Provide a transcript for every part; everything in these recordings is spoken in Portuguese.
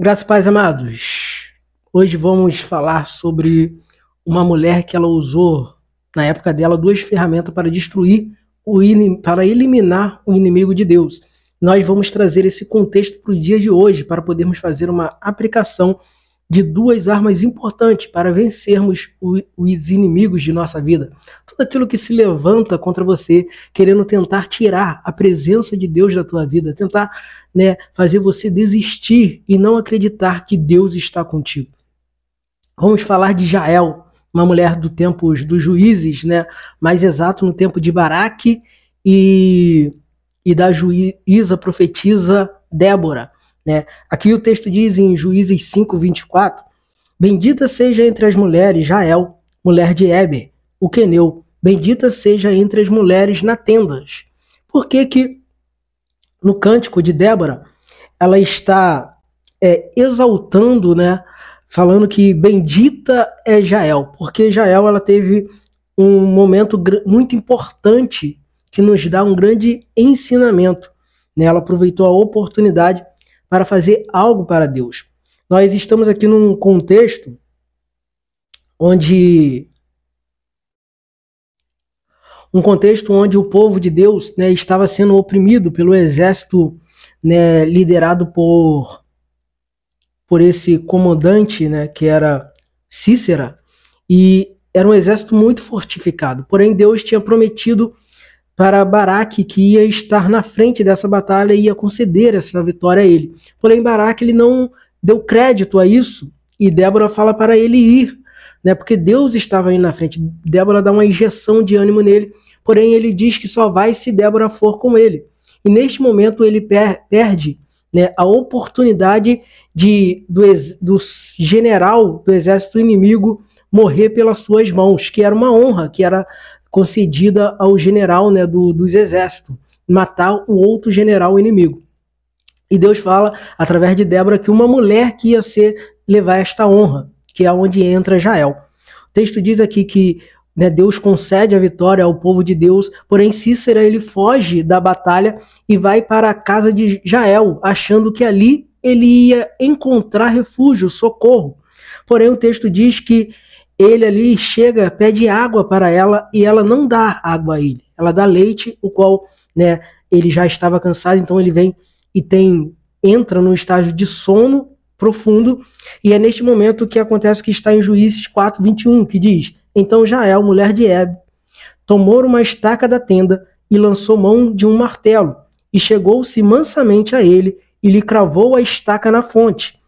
Graças pais amados. Hoje vamos falar sobre uma mulher que ela usou na época dela duas ferramentas para destruir o para eliminar o inimigo de Deus. Nós vamos trazer esse contexto para o dia de hoje para podermos fazer uma aplicação de duas armas importantes para vencermos os inimigos de nossa vida. Tudo aquilo que se levanta contra você, querendo tentar tirar a presença de Deus da tua vida, tentar né, fazer você desistir e não acreditar que Deus está contigo. Vamos falar de Jael, uma mulher do tempo dos juízes, né, mais exato no tempo de Baraque e, e da juíza profetisa Débora. Né? Aqui o texto diz em Juízes 5, 24: Bendita seja entre as mulheres Jael, mulher de Eber, o queneu, bendita seja entre as mulheres na tendas. Por que que no cântico de Débora ela está é, exaltando, né, falando que bendita é Jael, porque Jael ela teve um momento muito importante que nos dá um grande ensinamento. Né? Ela aproveitou a oportunidade para fazer algo para Deus. Nós estamos aqui num contexto onde um contexto onde o povo de Deus né, estava sendo oprimido pelo exército né, liderado por por esse comandante, né, que era Cícera, e era um exército muito fortificado. Porém, Deus tinha prometido para Baraque que ia estar na frente dessa batalha e ia conceder essa vitória a ele. Porém, Baraque ele não deu crédito a isso e Débora fala para ele ir, né? Porque Deus estava aí na frente. Débora dá uma injeção de ânimo nele, porém ele diz que só vai se Débora for com ele. E neste momento ele per perde né, a oportunidade de do, do general do exército inimigo morrer pelas suas mãos, que era uma honra, que era concedida ao general né, do, dos exércitos, matar o outro general inimigo. E Deus fala, através de Débora, que uma mulher que ia ser levar esta honra, que é onde entra Jael. O texto diz aqui que né, Deus concede a vitória ao povo de Deus, porém Cícera ele foge da batalha e vai para a casa de Jael, achando que ali ele ia encontrar refúgio, socorro. Porém o texto diz que ele ali chega, pede água para ela e ela não dá água a ele. Ela dá leite, o qual, né, ele já estava cansado, então ele vem e tem entra num estágio de sono profundo, e é neste momento que acontece que está em Juízes 4:21, que diz: Então Jael, mulher de Eb, tomou uma estaca da tenda e lançou mão de um martelo, e chegou-se mansamente a ele e lhe cravou a estaca na fonte,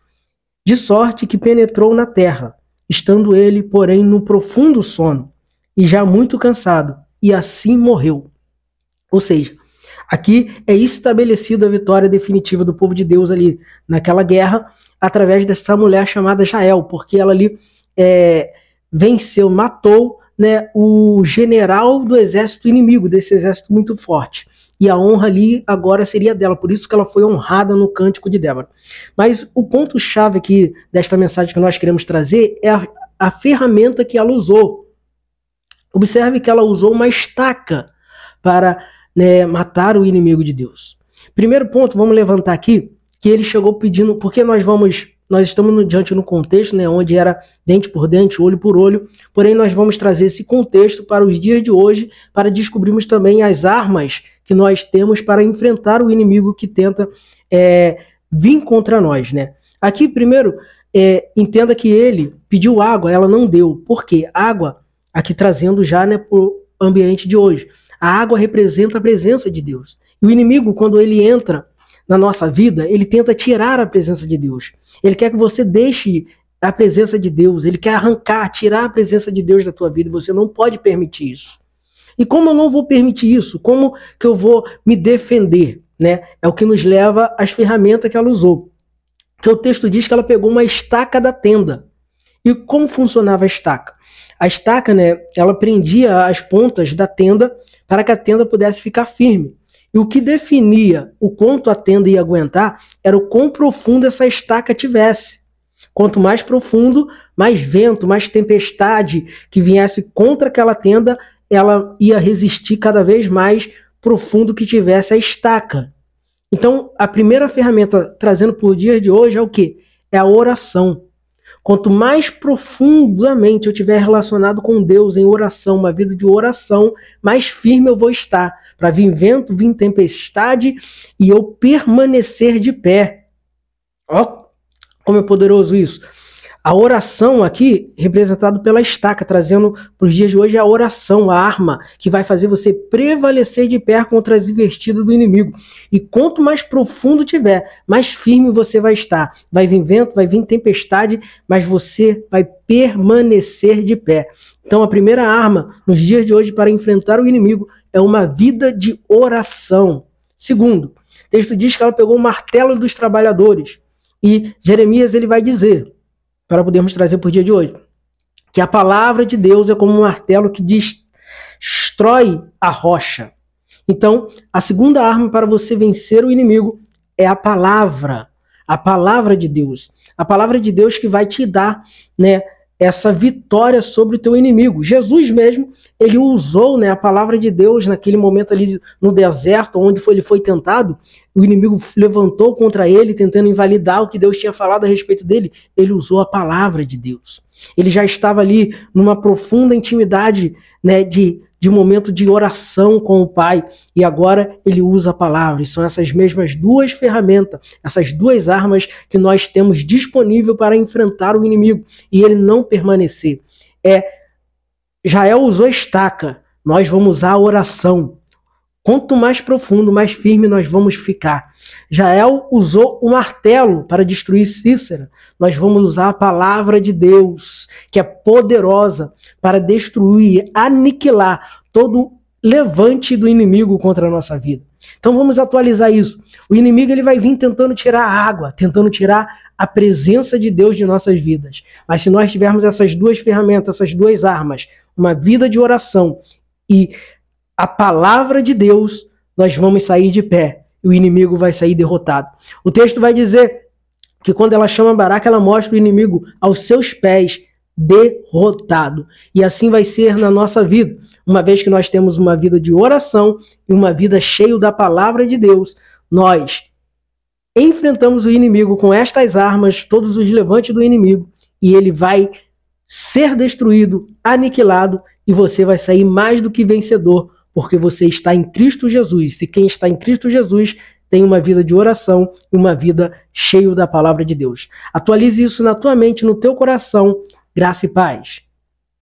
de sorte que penetrou na terra estando ele, porém, no profundo sono, e já muito cansado, e assim morreu. Ou seja, aqui é estabelecida a vitória definitiva do povo de Deus ali naquela guerra, através dessa mulher chamada Jael, porque ela ali é, venceu, matou né, o general do exército inimigo, desse exército muito forte e a honra ali agora seria dela, por isso que ela foi honrada no cântico de Débora. Mas o ponto-chave aqui desta mensagem que nós queremos trazer é a, a ferramenta que ela usou. Observe que ela usou uma estaca para né, matar o inimigo de Deus. Primeiro ponto, vamos levantar aqui, que ele chegou pedindo, porque nós vamos nós estamos no, diante no contexto, né, onde era dente por dente, olho por olho, porém nós vamos trazer esse contexto para os dias de hoje, para descobrirmos também as armas que nós temos para enfrentar o inimigo que tenta é, vir contra nós, né. Aqui, primeiro, é, entenda que ele pediu água, ela não deu. Por quê? Água, aqui trazendo já né, para o ambiente de hoje. A água representa a presença de Deus. E o inimigo, quando ele entra na nossa vida, ele tenta tirar a presença de Deus. Ele quer que você deixe a presença de Deus, ele quer arrancar, tirar a presença de Deus da tua vida, você não pode permitir isso. E como eu não vou permitir isso? Como que eu vou me defender? Né? É o que nos leva às ferramentas que ela usou. Que o texto diz que ela pegou uma estaca da tenda. E como funcionava a estaca? A estaca, né, ela prendia as pontas da tenda para que a tenda pudesse ficar firme. E o que definia o quanto a tenda ia aguentar era o quão profundo essa estaca tivesse. Quanto mais profundo, mais vento, mais tempestade que viesse contra aquela tenda, ela ia resistir cada vez mais profundo que tivesse a estaca. Então, a primeira ferramenta trazendo por dia de hoje é o que? é a oração. Quanto mais profundamente eu tiver relacionado com Deus em oração, uma vida de oração, mais firme eu vou estar para vir vento, vir tempestade e eu permanecer de pé. Ó, como é poderoso isso. A oração aqui, representado pela estaca, trazendo para os dias de hoje a oração, a arma, que vai fazer você prevalecer de pé contra as investidas do inimigo. E quanto mais profundo tiver, mais firme você vai estar. Vai vir vento, vai vir tempestade, mas você vai permanecer de pé. Então, a primeira arma nos dias de hoje para enfrentar o inimigo é uma vida de oração. Segundo, o texto diz que ela pegou o martelo dos trabalhadores. E Jeremias ele vai dizer: para podermos trazer para o dia de hoje. Que a palavra de Deus é como um martelo que destrói a rocha. Então, a segunda arma para você vencer o inimigo é a palavra. A palavra de Deus. A palavra de Deus que vai te dar, né, essa vitória sobre o teu inimigo. Jesus mesmo, ele usou né, a palavra de Deus naquele momento ali no deserto, onde foi, ele foi tentado, o inimigo levantou contra ele, tentando invalidar o que Deus tinha falado a respeito dele. Ele usou a palavra de Deus. Ele já estava ali numa profunda intimidade né, de de um momento de oração com o Pai, e agora ele usa a palavra. E são essas mesmas duas ferramentas, essas duas armas que nós temos disponível para enfrentar o inimigo e ele não permanecer. É Jael usou estaca, nós vamos usar a oração. Quanto mais profundo, mais firme nós vamos ficar. Jael usou o martelo para destruir Cícera. Nós vamos usar a palavra de Deus, que é poderosa para destruir, aniquilar todo levante do inimigo contra a nossa vida. Então vamos atualizar isso. O inimigo ele vai vir tentando tirar a água, tentando tirar a presença de Deus de nossas vidas. Mas se nós tivermos essas duas ferramentas, essas duas armas, uma vida de oração e a palavra de Deus, nós vamos sair de pé e o inimigo vai sair derrotado. O texto vai dizer que quando ela chama Baraca, ela mostra o inimigo aos seus pés, derrotado. E assim vai ser na nossa vida, uma vez que nós temos uma vida de oração e uma vida cheia da palavra de Deus, nós enfrentamos o inimigo com estas armas, todos os levantes do inimigo, e ele vai ser destruído, aniquilado, e você vai sair mais do que vencedor porque você está em Cristo Jesus. E quem está em Cristo Jesus tem uma vida de oração e uma vida cheia da palavra de Deus. Atualize isso na tua mente, no teu coração. Graça e paz.